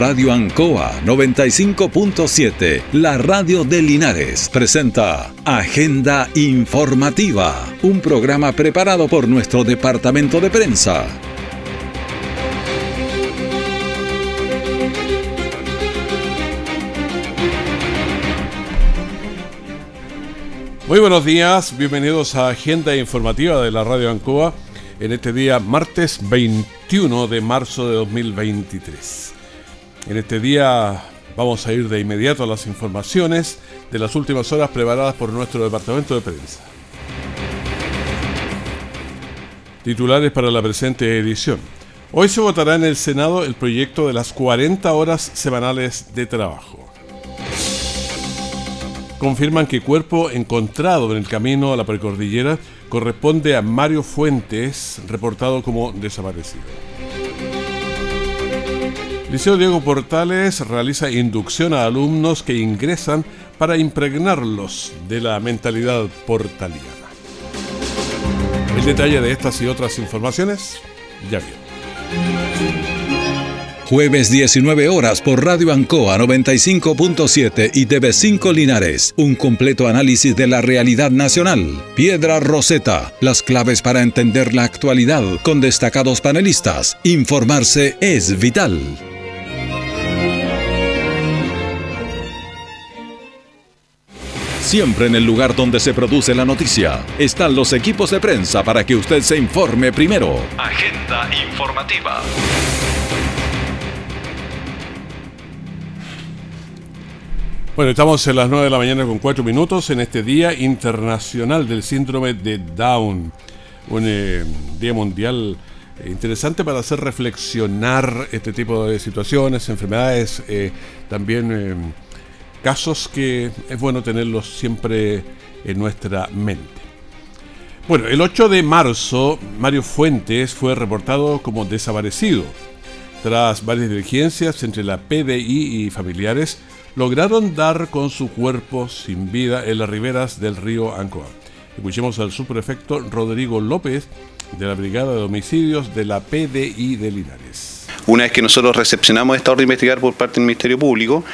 Radio Ancoa 95.7, la radio de Linares, presenta Agenda Informativa, un programa preparado por nuestro departamento de prensa. Muy buenos días, bienvenidos a Agenda Informativa de la Radio Ancoa en este día martes 21 de marzo de 2023. En este día vamos a ir de inmediato a las informaciones de las últimas horas preparadas por nuestro departamento de prensa. Titulares para la presente edición. Hoy se votará en el Senado el proyecto de las 40 horas semanales de trabajo confirman que cuerpo encontrado en el camino a la precordillera corresponde a Mario Fuentes, reportado como desaparecido. Liceo Diego Portales realiza inducción a alumnos que ingresan para impregnarlos de la mentalidad portaliana. El detalle de estas y otras informaciones ya viene. Jueves 19 horas por Radio Ancoa 95.7 y TV5 Linares. Un completo análisis de la realidad nacional. Piedra Roseta. Las claves para entender la actualidad con destacados panelistas. Informarse es vital. Siempre en el lugar donde se produce la noticia están los equipos de prensa para que usted se informe primero. Agenda informativa. Bueno, estamos en las 9 de la mañana con 4 minutos en este Día Internacional del Síndrome de Down. Un eh, día mundial eh, interesante para hacer reflexionar este tipo de situaciones, enfermedades, eh, también casos que es bueno tenerlos siempre en nuestra mente. Bueno, el 8 de marzo, Mario Fuentes fue reportado como desaparecido. Tras varias diligencias entre la PDI y familiares, lograron dar con su cuerpo sin vida en las riberas del río Ancoa. Escuchemos al subprefecto Rodrigo López de la Brigada de Homicidios de la PDI de Linares. Una vez que nosotros recepcionamos esta orden de investigar por parte del Ministerio Público,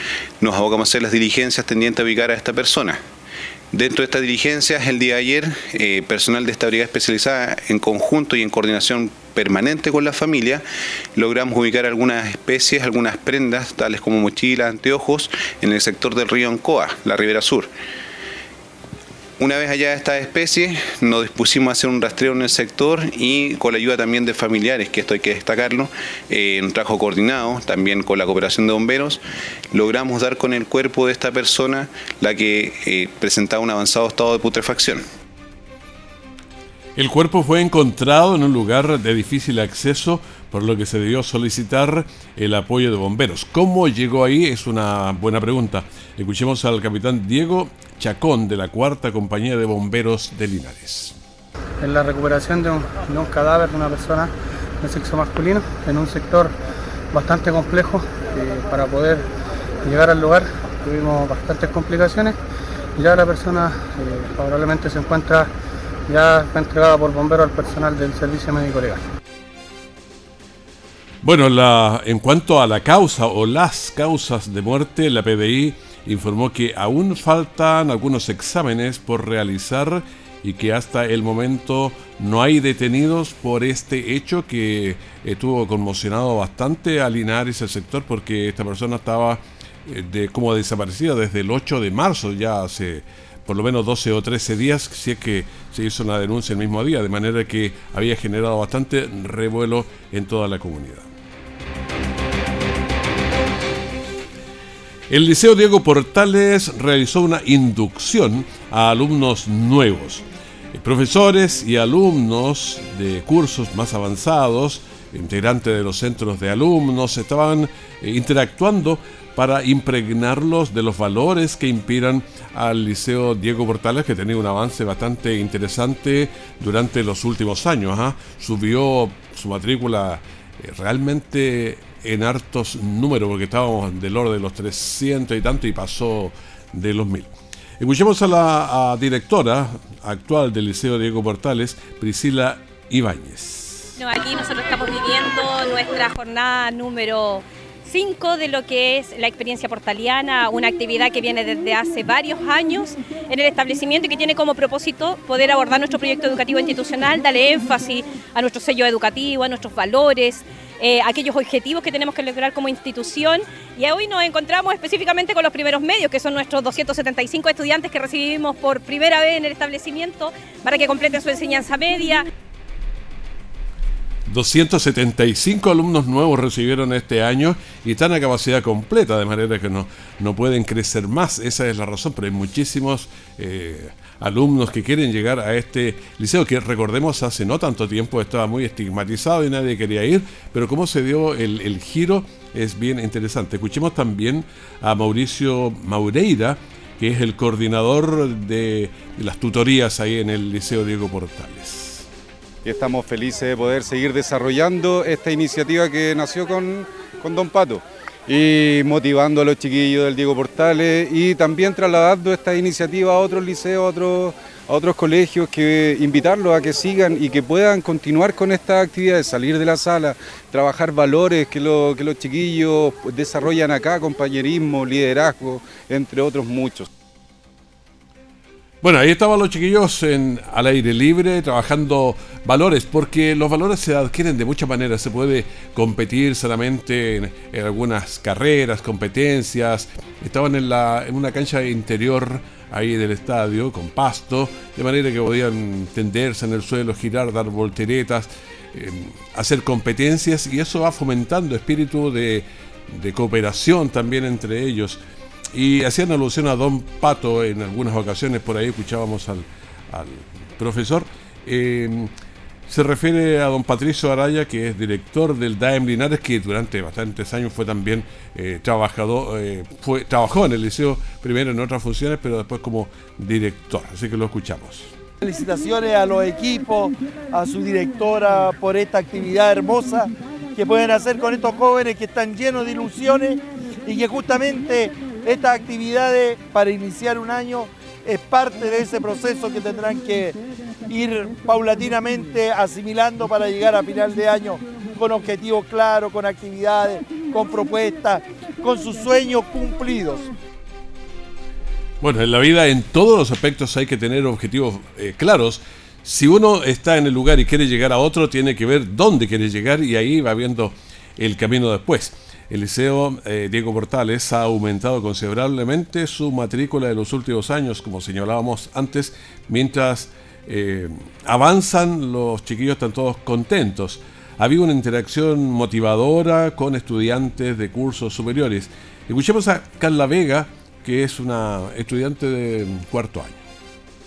nos abocamos a hacer las diligencias tendientes a ubicar a esta persona. Dentro de estas diligencias, el día de ayer, eh, personal de esta brigada especializada en conjunto y en coordinación permanente con la familia, logramos ubicar algunas especies, algunas prendas, tales como mochilas, anteojos, en el sector del río Ancoa, la ribera sur. Una vez allá de estas especies, nos dispusimos a hacer un rastreo en el sector y con la ayuda también de familiares, que esto hay que destacarlo, en un trabajo coordinado, también con la cooperación de bomberos, logramos dar con el cuerpo de esta persona, la que eh, presentaba un avanzado estado de putrefacción. El cuerpo fue encontrado en un lugar de difícil acceso, por lo que se debió solicitar el apoyo de bomberos. ¿Cómo llegó ahí? Es una buena pregunta. Escuchemos al capitán Diego Chacón de la Cuarta Compañía de Bomberos de Linares. En la recuperación de un, cadáver de una persona de sexo masculino en un sector bastante complejo eh, para poder llegar al lugar tuvimos bastantes complicaciones ya la persona eh, favorablemente se encuentra ya entregada por bombero al personal del servicio médico legal. Bueno, la, en cuanto a la causa o las causas de muerte, la PDI informó que aún faltan algunos exámenes por realizar y que hasta el momento no hay detenidos por este hecho que estuvo conmocionado bastante a Linares el sector porque esta persona estaba eh, de, como desaparecida desde el 8 de marzo, ya hace por lo menos 12 o 13 días, si es que se hizo una denuncia el mismo día, de manera que había generado bastante revuelo en toda la comunidad. El Liceo Diego Portales realizó una inducción a alumnos nuevos. Profesores y alumnos de cursos más avanzados, integrantes de los centros de alumnos, estaban eh, interactuando para impregnarlos de los valores que inspiran al Liceo Diego Portales, que tenía un avance bastante interesante durante los últimos años. ¿ah? Subió su matrícula eh, realmente en hartos números, porque estábamos del orden de los 300 y tanto y pasó de los 1000. Escuchemos a la directora actual del Liceo Diego Portales, Priscila Ibáñez. Aquí nosotros estamos viviendo nuestra jornada número 5 de lo que es la experiencia portaliana, una actividad que viene desde hace varios años en el establecimiento y que tiene como propósito poder abordar nuestro proyecto educativo institucional, darle énfasis a nuestro sello educativo, a nuestros valores, eh, aquellos objetivos que tenemos que lograr como institución. Y hoy nos encontramos específicamente con los primeros medios, que son nuestros 275 estudiantes que recibimos por primera vez en el establecimiento para que completen su enseñanza media. 275 alumnos nuevos recibieron este año y están a capacidad completa, de manera que no, no pueden crecer más. Esa es la razón, pero hay muchísimos eh, alumnos que quieren llegar a este liceo, que recordemos hace no tanto tiempo estaba muy estigmatizado y nadie quería ir, pero cómo se dio el, giro es bien interesante. Escuchemos también a Mauricio Maureira, que es el coordinador de, las tutorías ahí en el Liceo Diego Portales. Estamos felices de poder seguir desarrollando esta iniciativa que nació con, con Don Pato y motivando a los chiquillos del Diego Portales y también trasladando esta iniciativa a otros liceos, a otros, a otros colegios, que invitarlos a que sigan y que puedan continuar con esta actividad de salir de la sala, trabajar valores que, que los chiquillos desarrollan acá, compañerismo, liderazgo, entre otros muchos. Bueno, ahí estaban los chiquillos en, al aire libre trabajando valores, porque los valores se adquieren de muchas maneras. Se puede competir solamente en, algunas carreras, competencias. Estaban en, una cancha interior ahí del estadio con pasto, de manera que podían tenderse en el suelo, girar, dar volteretas, eh, hacer competencias y eso va fomentando espíritu de cooperación también entre ellos. Y hacían alusión a Don Pato en algunas ocasiones, por ahí escuchábamos al, profesor. Eh, se refiere a don Patricio Araya, que es director del DAEM Linares, que durante bastantes años fue también eh, trabajador, eh, fue, trabajó en el liceo primero en otras funciones, pero después como director. Así que lo escuchamos. Felicitaciones a los equipos, a su directora por esta actividad hermosa que pueden hacer con estos jóvenes que están llenos de ilusiones y que justamente estas actividades para iniciar un año es parte de ese proceso que tendrán que ir paulatinamente asimilando para llegar a final de año con objetivos claros, con actividades, con propuestas, con sus sueños cumplidos. Bueno, en la vida en todos los aspectos hay que tener objetivos eh, claros. Si uno está en el lugar y quiere llegar a otro, tiene que ver dónde quiere llegar y ahí va viendo el camino después. El Liceo eh, Diego Portales ha aumentado considerablemente su matrícula en los últimos años, como señalábamos antes, mientras eh, avanzan los chiquillos están todos contentos. Había una interacción motivadora con estudiantes de cursos superiores. Escuchemos a Carla Vega, que es una estudiante de cuarto año.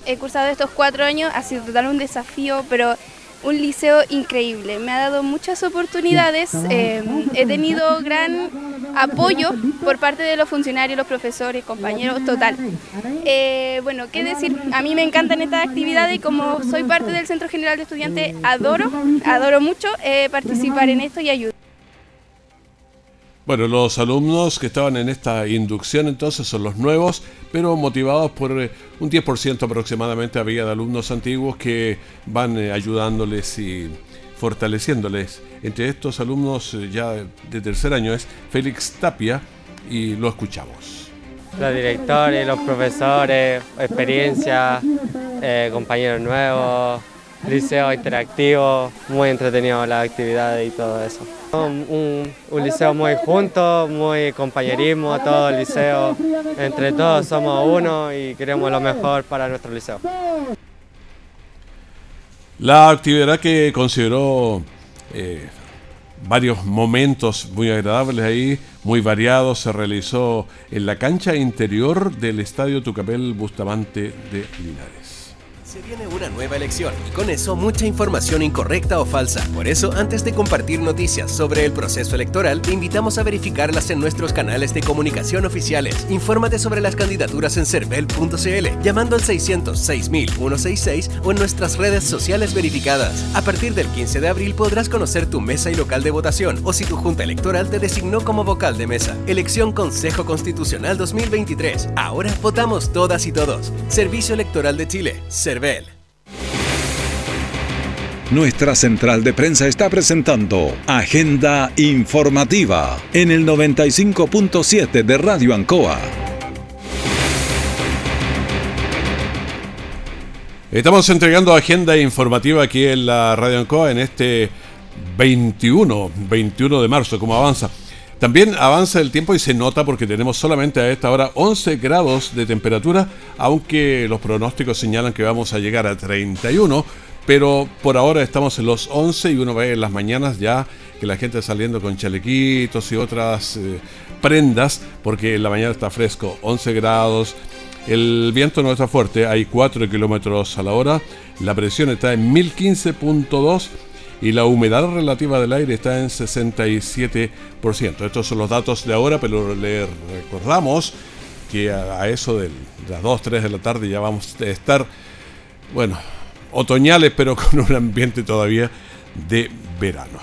He cursado estos cuatro años, ha sido total un desafío, pero un liceo increíble. Me ha dado muchas oportunidades, eh, he tenido gran apoyo por parte de los funcionarios, los profesores, compañeros, total. Eh, bueno, qué decir, a mí me encantan estas actividades y como soy parte del Centro General de Estudiantes, adoro, adoro mucho eh, participar en esto y ayudar. Bueno, los alumnos que estaban en esta inducción entonces son los nuevos, pero motivados por eh, un 10% aproximadamente había de alumnos antiguos que van eh, ayudándoles y fortaleciéndoles. Entre estos alumnos eh, ya de tercer año es Félix Tapia y lo escuchamos. Los directores, los profesores, experiencia, compañeros nuevos, liceo interactivo, muy entretenido la actividad y todo eso. Un, liceo muy junto, muy compañerismo, todo el liceo, entre todos somos uno y queremos lo mejor para nuestro liceo. La actividad que consideró eh, varios momentos muy agradables ahí, muy variados, se realizó en la cancha interior del Estadio Tucapel Bustamante de Linares. Se viene una nueva elección y con eso mucha información incorrecta o falsa. Por eso, antes de compartir noticias sobre el proceso electoral, te invitamos a verificarlas en nuestros canales de comunicación oficiales. Infórmate sobre las candidaturas en cervel.cl, llamando al 600 166 o en nuestras redes sociales verificadas. A partir del 15 de abril podrás conocer tu mesa y local de votación o si tu junta electoral te designó como vocal de mesa. Elección Consejo Constitucional 2023. Ahora votamos todas y todos. Servicio Electoral de Chile. Nuestra central de prensa está presentando Agenda Informativa en el 95.7 de Radio Ancoa. Estamos entregando agenda informativa aquí en la Radio Ancoa en este 21, 21 de marzo, como avanza. También avanza el tiempo y se nota porque tenemos solamente a esta hora 11 grados de temperatura, aunque los pronósticos señalan que vamos a llegar a 31, pero por ahora estamos en los 11 y uno ve en las mañanas ya que la gente saliendo con chalequitos y otras eh, prendas, porque en la mañana está fresco, 11 grados, el viento no está fuerte, hay 4 kilómetros a la hora, la presión está en 1015.2 y la humedad relativa del aire está en 67%. Estos son los datos de ahora, pero le recordamos que a, eso de las 2, 3 de la tarde ya vamos a estar, bueno, otoñales, pero con un ambiente todavía de verano.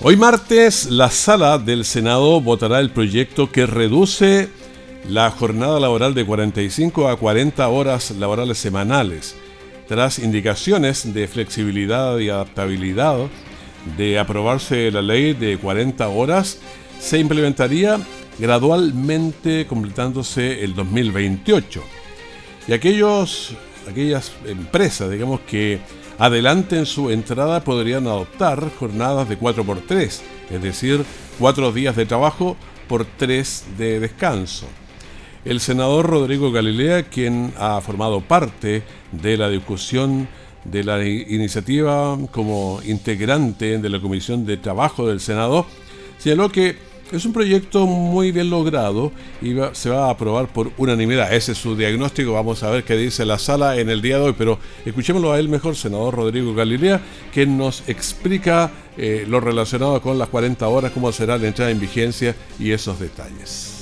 Hoy martes, la sala del Senado votará el proyecto que reduce la jornada laboral de 45 a 40 horas laborales semanales tras indicaciones de flexibilidad y adaptabilidad de aprobarse la ley de 40 horas, se implementaría gradualmente completándose el 2028. Y aquellos, aquellas empresas, digamos, que adelanten su entrada podrían adoptar jornadas de 4x3, es decir, 4 días de trabajo por 3 de descanso. El senador Rodrigo Galilea, quien ha formado parte de la discusión de la iniciativa como integrante de la Comisión de Trabajo del Senado, señaló que es un proyecto muy bien logrado y se va a aprobar por unanimidad. Ese es su diagnóstico. Vamos a ver qué dice la sala en el día de hoy. Pero escuchémoslo a él mejor, senador Rodrigo Galilea, que nos explica eh, lo relacionado con las 40 horas, cómo será la entrada en vigencia y esos detalles.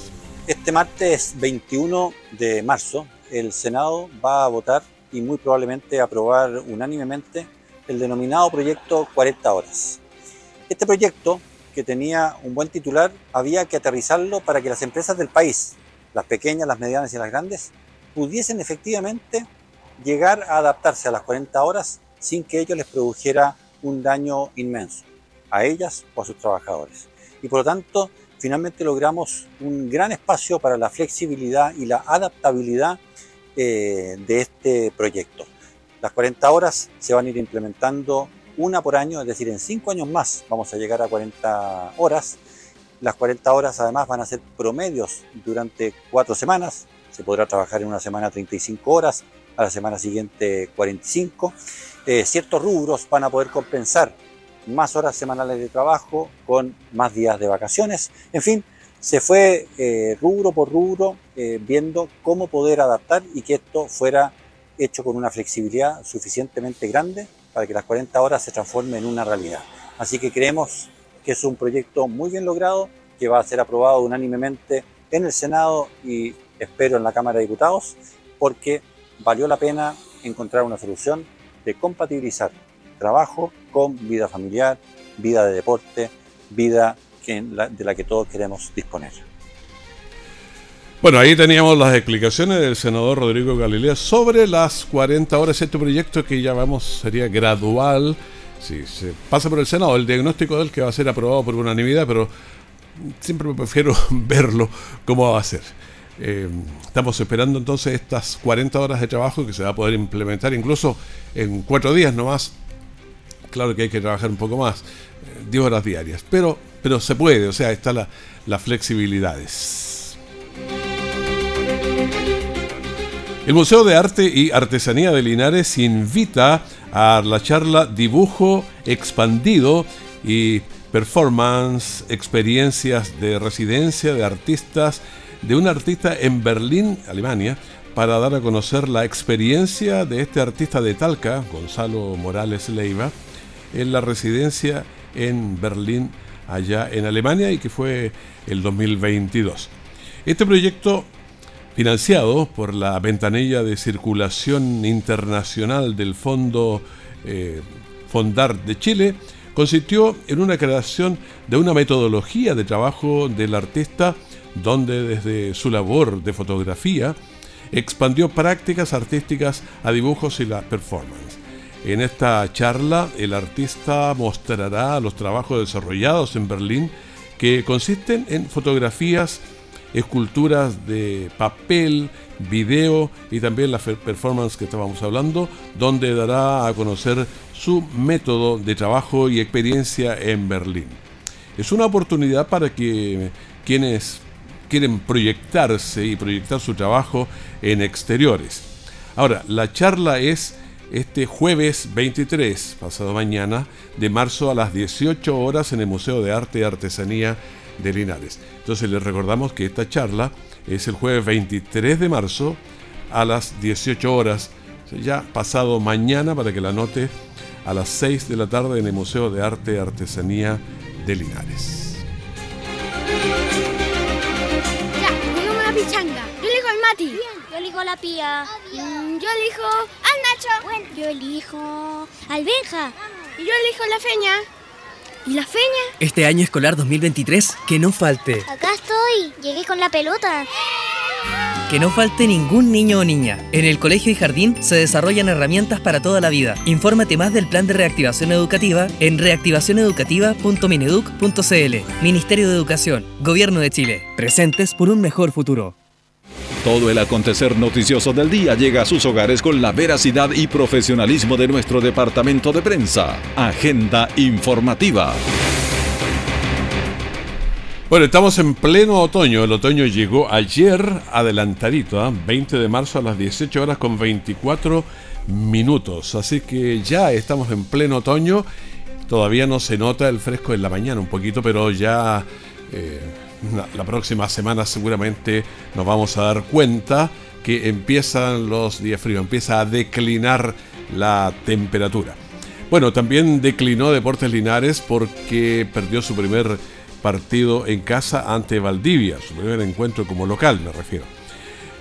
Este martes 21 de marzo, el Senado va a votar y muy probablemente aprobar unánimemente el denominado proyecto 40 horas. Este proyecto, que tenía un buen titular, había que aterrizarlo para que las empresas del país, las pequeñas, las medianas y las grandes, pudiesen efectivamente llegar a adaptarse a las 40 horas sin que ello les produjera un daño inmenso, a ellas o a sus trabajadores. Y por lo tanto, finalmente logramos un gran espacio para la flexibilidad y la adaptabilidad eh, de este proyecto. Las 40 horas se van a ir implementando una por año, es decir, en cinco años más vamos a llegar a 40 horas. Las 40 horas además van a ser promedios durante cuatro semanas. Se podrá trabajar en una semana 35 horas, a la semana siguiente 45. Eh, ciertos rubros van a poder compensar más horas semanales de trabajo con más días de vacaciones. En fin, se fue eh, rubro por rubro eh, viendo cómo poder adaptar y que esto fuera hecho con una flexibilidad suficientemente grande para que las 40 horas se transformen en una realidad. Así que creemos que es un proyecto muy bien logrado, que va a ser aprobado unánimemente en el Senado y espero en la Cámara de Diputados, porque valió la pena encontrar una solución de compatibilizar trabajo con vida familiar, vida de deporte, vida de la que todos queremos disponer. Bueno, ahí teníamos las explicaciones del senador Rodrigo Galilea sobre las 40 horas. Este proyecto que ya vamos sería gradual. Si se pasa por el Senado, el diagnóstico del que va a ser aprobado por unanimidad, pero siempre prefiero verlo cómo va a ser. Eh, estamos esperando entonces estas 40 horas de trabajo que se va a poder implementar incluso en cuatro días nomás Claro que hay que trabajar un poco más, 10 eh, horas diarias, pero, pero se puede, o sea, está la, las flexibilidades. El Museo de Arte y Artesanía de Linares invita a la charla Dibujo Expandido y Performance, experiencias de residencia de artistas, de un artista en Berlín, Alemania, para dar a conocer la experiencia de este artista de Talca, Gonzalo Morales Leiva, en la residencia en Berlín, allá en Alemania, y que fue el 2022. Este proyecto, financiado por la ventanilla de circulación internacional del Fondo eh, Fondar de Chile, consistió en una creación de una metodología de trabajo del artista donde desde su labor de fotografía expandió prácticas artísticas a dibujos y la performance. En esta charla, el artista mostrará los trabajos desarrollados en Berlín que consisten en fotografías, esculturas de papel, video y también la performance que estábamos hablando, donde dará a conocer su método de trabajo y experiencia en Berlín. Es una oportunidad para que quienes quieren proyectarse y proyectar su trabajo en exteriores. Ahora, la charla es este jueves 23, pasado mañana, de marzo a las 18 horas en el Museo de Arte y Artesanía de Linares. Entonces les recordamos que esta charla es el jueves 23 de marzo a las 18 horas, ya pasado mañana para que la note a las 6 de la tarde en el Museo de Arte y Artesanía de Linares. Yo elijo a la Pía. Mm, yo elijo al Nacho. Yo elijo al Benja. Y yo elijo la Feña. ¿Y la Feña? Este año escolar 2023, que no falte. Acá estoy. Llegué con la pelota. Que no falte ningún niño o niña. En el colegio y jardín se desarrollan herramientas para toda la vida. Infórmate más del plan de reactivación educativa en reactivacioneducativa.mineduc.cl. Ministerio de Educación, Gobierno de Chile. Presentes por un mejor futuro. Todo el acontecer noticioso del día llega a sus hogares con la veracidad y profesionalismo de nuestro departamento de prensa. Agenda informativa. Bueno, estamos en pleno otoño. El otoño llegó ayer adelantadito, 20 ¿ah? de marzo a las 18 horas con 24 minutos. Así que ya estamos en pleno otoño. Todavía no se nota el fresco en la mañana un poquito, pero ya eh, la, próxima semana seguramente nos vamos a dar cuenta que empiezan los días fríos, empieza a declinar la temperatura. Bueno, también declinó Deportes Linares porque perdió su primer partido en casa ante Valdivia, su primer encuentro como local, me refiero.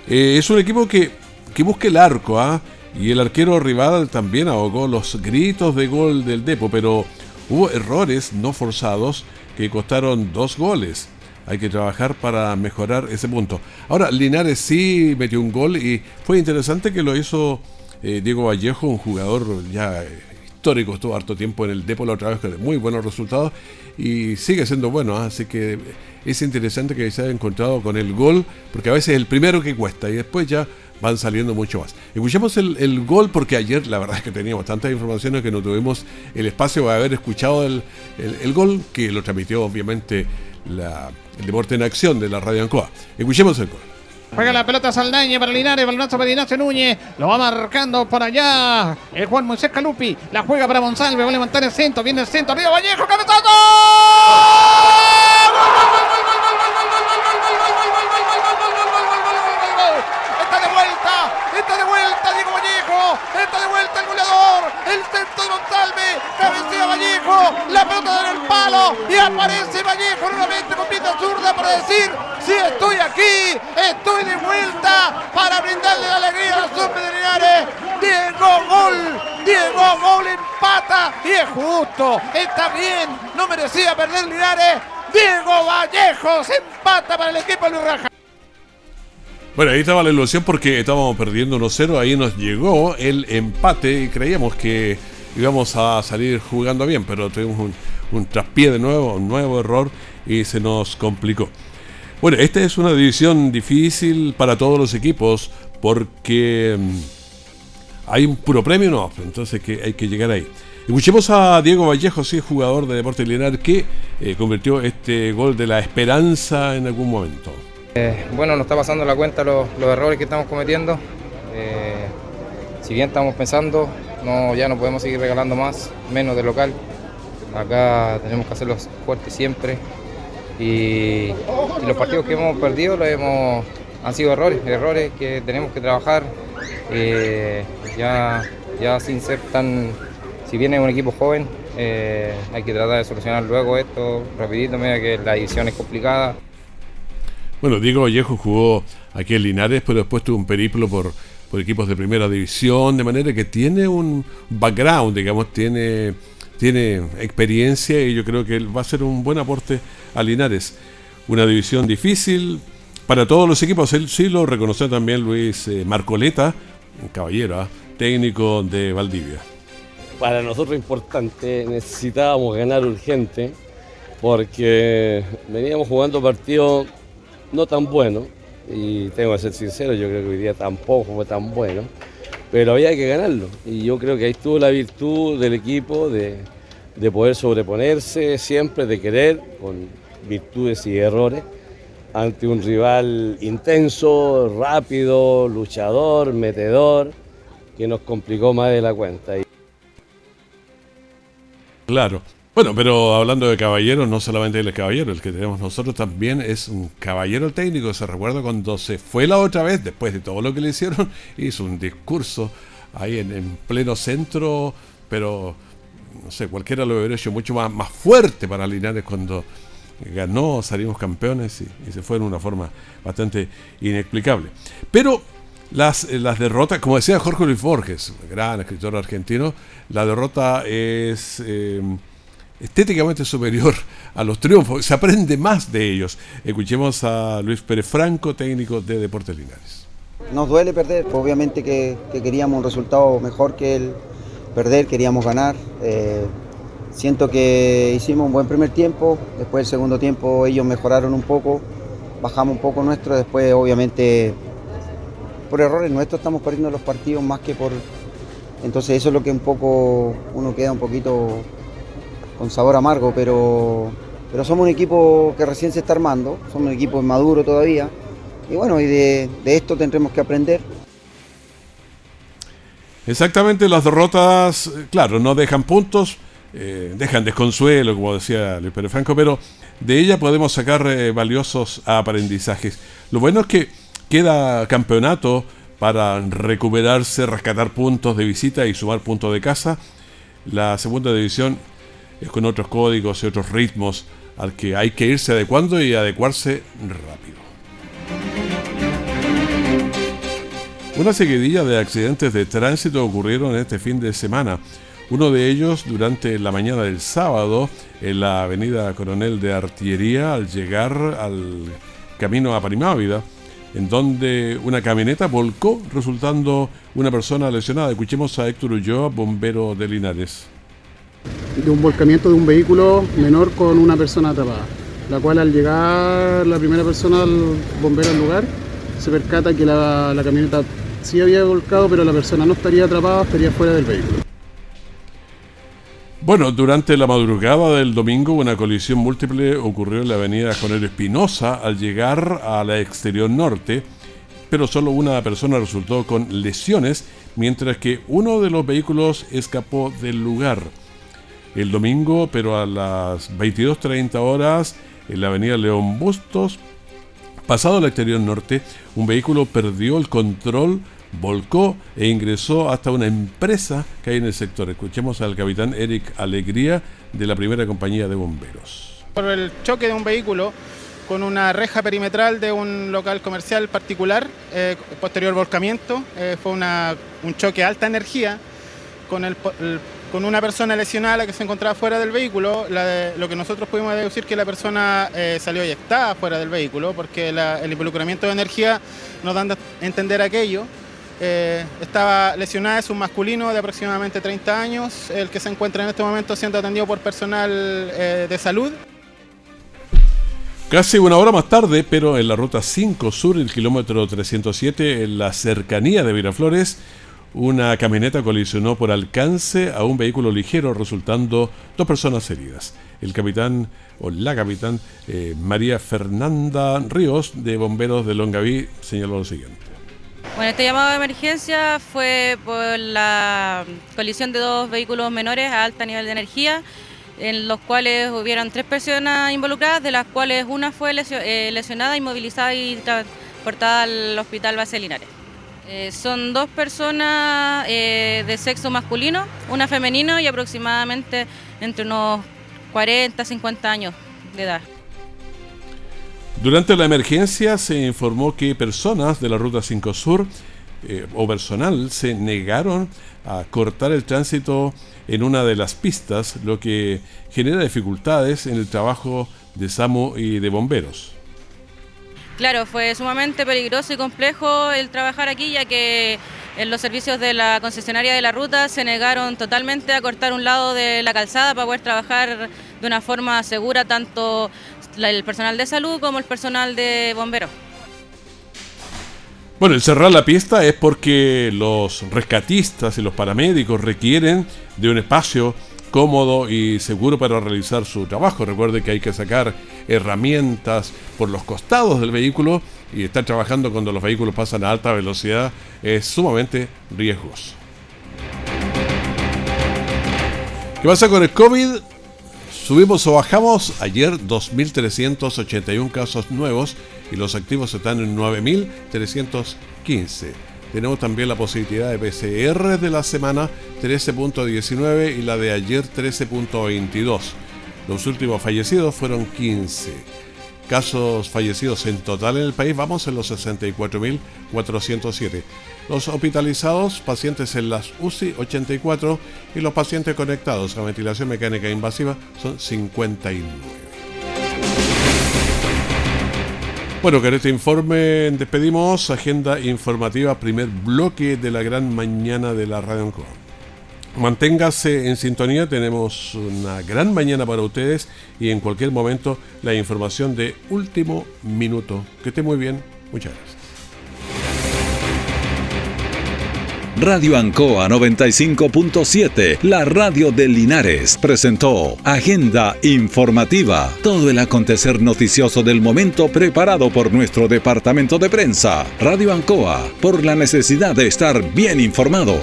Eh, es un equipo que, que busca el arco, ¿ah? y el arquero rival también ahogó los gritos de gol del Depo, pero hubo errores no forzados que costaron dos goles. Hay que trabajar para mejorar ese punto. Ahora, Linares sí metió un gol y fue interesante que lo hizo eh, Diego Vallejo, un jugador ya eh, histórico, estuvo harto tiempo en el Depo la otra vez con muy buenos resultados y sigue siendo bueno, ¿ah? así que es interesante que se haya encontrado con el gol, porque a veces es el primero que cuesta y después ya van saliendo mucho más. Escuchemos el, gol porque ayer la verdad es que teníamos tantas informaciones que no tuvimos el espacio para haber escuchado el, gol que lo transmitió obviamente el Deporte en Acción de la Radio Ancoa. Escuchemos el gol. Juega la pelota Saldaña para Linares, balonazo para Ignacio Núñez. Lo va marcando por allá. El Juan Moisés Calupi. La juega para Monsalve. Va a levantar el centro. Viene el centro. Arriba Vallejo. ¡Cabezazo! Está de vuelta. Está de vuelta Diego Vallejo. Está de vuelta el goleador. El centro de Monsalve. Cabecea Vallejo. La pelota en el palo. Y aparece Vallejo nuevamente con pinta zurda para decir si estoy aquí, estoy de vuelta para brindarle la alegría a los de Linares. Diego Gol, Diego Gol empata y es justo, está bien, no merecía perder Linares. Diego Vallejo se empata para el equipo de Luis Raja. Bueno, ahí estaba la ilusión porque estábamos perdiendo 1-0, ahí nos llegó el empate y creíamos que íbamos a salir jugando bien, pero tuvimos un, un traspié de nuevo, un nuevo error y se nos complicó. Bueno, esta es una división difícil para todos los equipos porque mm, hay un puro premio, no, entonces que hay que llegar ahí. Escuchemos a Diego Vallejo, sí, jugador de Deportes Linares, que eh, convirtió este gol de la esperanza en algún momento. Eh, bueno, nos está pasando la cuenta los, errores que estamos cometiendo. Eh, si bien estamos pensando, no, ya no podemos seguir regalando más, menos de local. Acá tenemos que hacerlos fuertes siempre, y, los partidos que hemos perdido los hemos, han sido errores, errores que tenemos que trabajar eh, ya, ya sin ser tan, si viene un equipo joven, eh, hay que tratar de solucionar luego esto rapidito, mira que la división es complicada. Bueno, Diego Vallejo jugó aquí en Linares, pero después tuvo un periplo por, por equipos de primera división, de manera que tiene un background, digamos, tiene tiene experiencia y yo creo que va a ser un buen aporte a Linares. Una división difícil, para todos los equipos. Él sí lo reconoció también Luis eh, Marcoleta, caballero, ¿ah? técnico de Valdivia. Para nosotros importante, necesitábamos ganar urgente porque veníamos jugando partidos no tan buenos y tengo que ser sincero, yo creo que hoy día tampoco fue tan bueno, pero había que ganarlo y yo creo que ahí estuvo la virtud del equipo de, de poder sobreponerse siempre, de querer, con virtudes y errores, ante un rival intenso, rápido, luchador, metedor, que nos complicó más de la cuenta. Claro. Bueno, pero hablando de caballeros, no solamente el caballero, el que tenemos nosotros también es un caballero técnico. Se recuerda cuando se fue la otra vez, después de todo lo que le hicieron, hizo un discurso ahí en, pleno centro, pero no sé, cualquiera lo hubiera hecho mucho más, más fuerte para Linares cuando ganó, salimos campeones y, se fue de una forma bastante inexplicable. Pero las, eh, las derrotas, como decía Jorge Luis Borges, gran escritor argentino, la derrota es... Eh, estéticamente superior a los triunfos. Se aprende más de ellos. Escuchemos a Luis Pérez Franco, técnico de Deportes Linares. Nos duele perder, obviamente que, queríamos un resultado mejor que el perder, queríamos ganar. Eh, siento que hicimos un buen primer tiempo, después del segundo tiempo ellos mejoraron un poco, bajamos un poco nuestro, después obviamente por errores nuestros estamos perdiendo los partidos más que por... Entonces eso es lo que un poco uno queda un poquito con sabor amargo, pero, pero somos un equipo que recién se está armando, somos un equipo maduro todavía, y bueno, y de, esto tendremos que aprender. Exactamente, las derrotas, eh, claro, no dejan puntos, eh, dejan desconsuelo, como decía Luis Pérez Franco, pero de ella podemos sacar eh, valiosos aprendizajes. Lo bueno es que queda campeonato para recuperarse, rescatar puntos de visita y sumar puntos de casa. La segunda división es con otros códigos y otros ritmos al que hay que irse adecuando y adecuarse rápido. Una seguidilla de accidentes de tránsito ocurrieron este fin de semana. Uno de ellos durante la mañana del sábado en la avenida Coronel de Artillería al llegar al camino a Parimávida, en donde una camioneta volcó resultando una persona lesionada. Escuchemos a Héctor Ulloa, bombero de Linares de un volcamiento de un vehículo menor con una persona atrapada, la cual al llegar la primera persona al bombero al lugar se percata que la, la camioneta sí había volcado, pero la persona no estaría atrapada, estaría fuera del vehículo. Bueno, durante la madrugada del domingo una colisión múltiple ocurrió en la avenida Jonero Espinosa al llegar a la exterior norte, pero solo una persona resultó con lesiones, mientras que uno de los vehículos escapó del lugar el domingo, pero a las 22.30 horas en la avenida León Bustos, pasado al exterior norte, un vehículo perdió el control, volcó e ingresó hasta una empresa que hay en el sector. Escuchemos al capitán Eric Alegría de la primera compañía de bomberos. Por el choque de un vehículo con una reja perimetral de un local comercial particular, eh, posterior volcamiento, eh, fue un choque a alta energía con el, con una persona lesionada que se encontraba fuera del vehículo. lo que nosotros pudimos deducir que la persona eh, salió eyectada fuera del vehículo porque el involucramiento de energía nos da a entender aquello. Eh, estaba lesionada, es un masculino de aproximadamente 30 años, el que se encuentra en este momento siendo atendido por personal eh, de salud. Casi una hora más tarde, pero en la ruta 5 sur, el kilómetro 307, en la cercanía de Viraflores, una camioneta colisionó por alcance a un vehículo ligero, resultando dos personas heridas. El capitán, o la capitán, eh, María Fernanda Ríos, de Bomberos de Longaví, señaló lo siguiente. Bueno, este llamado de emergencia fue por la colisión de dos vehículos menores a alto nivel de energía, en los cuales hubieron tres personas involucradas, de las cuales una fue eh, lesionada, inmovilizada y transportada al hospital base Linares. Eh, son dos personas eh, de sexo masculino, una femenino y aproximadamente entre unos 40, 50 años de edad. Durante la emergencia se informó que personas de la Ruta 5 Sur eh, o personal se negaron a cortar el tránsito en una de las pistas, lo que genera dificultades en el trabajo de SAMU y de bomberos. Claro, fue sumamente peligroso y complejo el trabajar aquí, ya que los servicios de la concesionaria de la ruta se negaron totalmente a cortar un lado de la calzada para poder trabajar de una forma segura tanto el personal de salud como el personal de bomberos. Bueno, el cerrar la pista es porque los rescatistas y los paramédicos requieren de un espacio cómodo y seguro para realizar su trabajo. Recuerde que hay que sacar herramientas por los costados del vehículo y estar trabajando cuando los vehículos pasan a alta velocidad es sumamente riesgoso. ¿Qué pasa con el COVID? Subimos o bajamos ayer 2.381 casos nuevos y los activos están en 9.315. Tenemos también la positividad de PCR de la semana 13.19 y la de ayer 13.22. Los últimos fallecidos fueron 15. Casos fallecidos en total en el país vamos en los 64.407. Los hospitalizados, pacientes en las UCI 84 y los pacientes conectados a ventilación mecánica invasiva son 59. Bueno, con este informe despedimos agenda informativa, primer bloque de la gran mañana de la Radio Ancoa. Manténgase en sintonía, tenemos una gran mañana para ustedes y en cualquier momento la información de último minuto. Que esté muy bien, muchas gracias. Radio Ancoa 95.7, la radio de Linares, presentó Agenda Informativa, todo el acontecer noticioso del momento preparado por nuestro departamento de prensa. Radio Ancoa, por la necesidad de estar bien informado.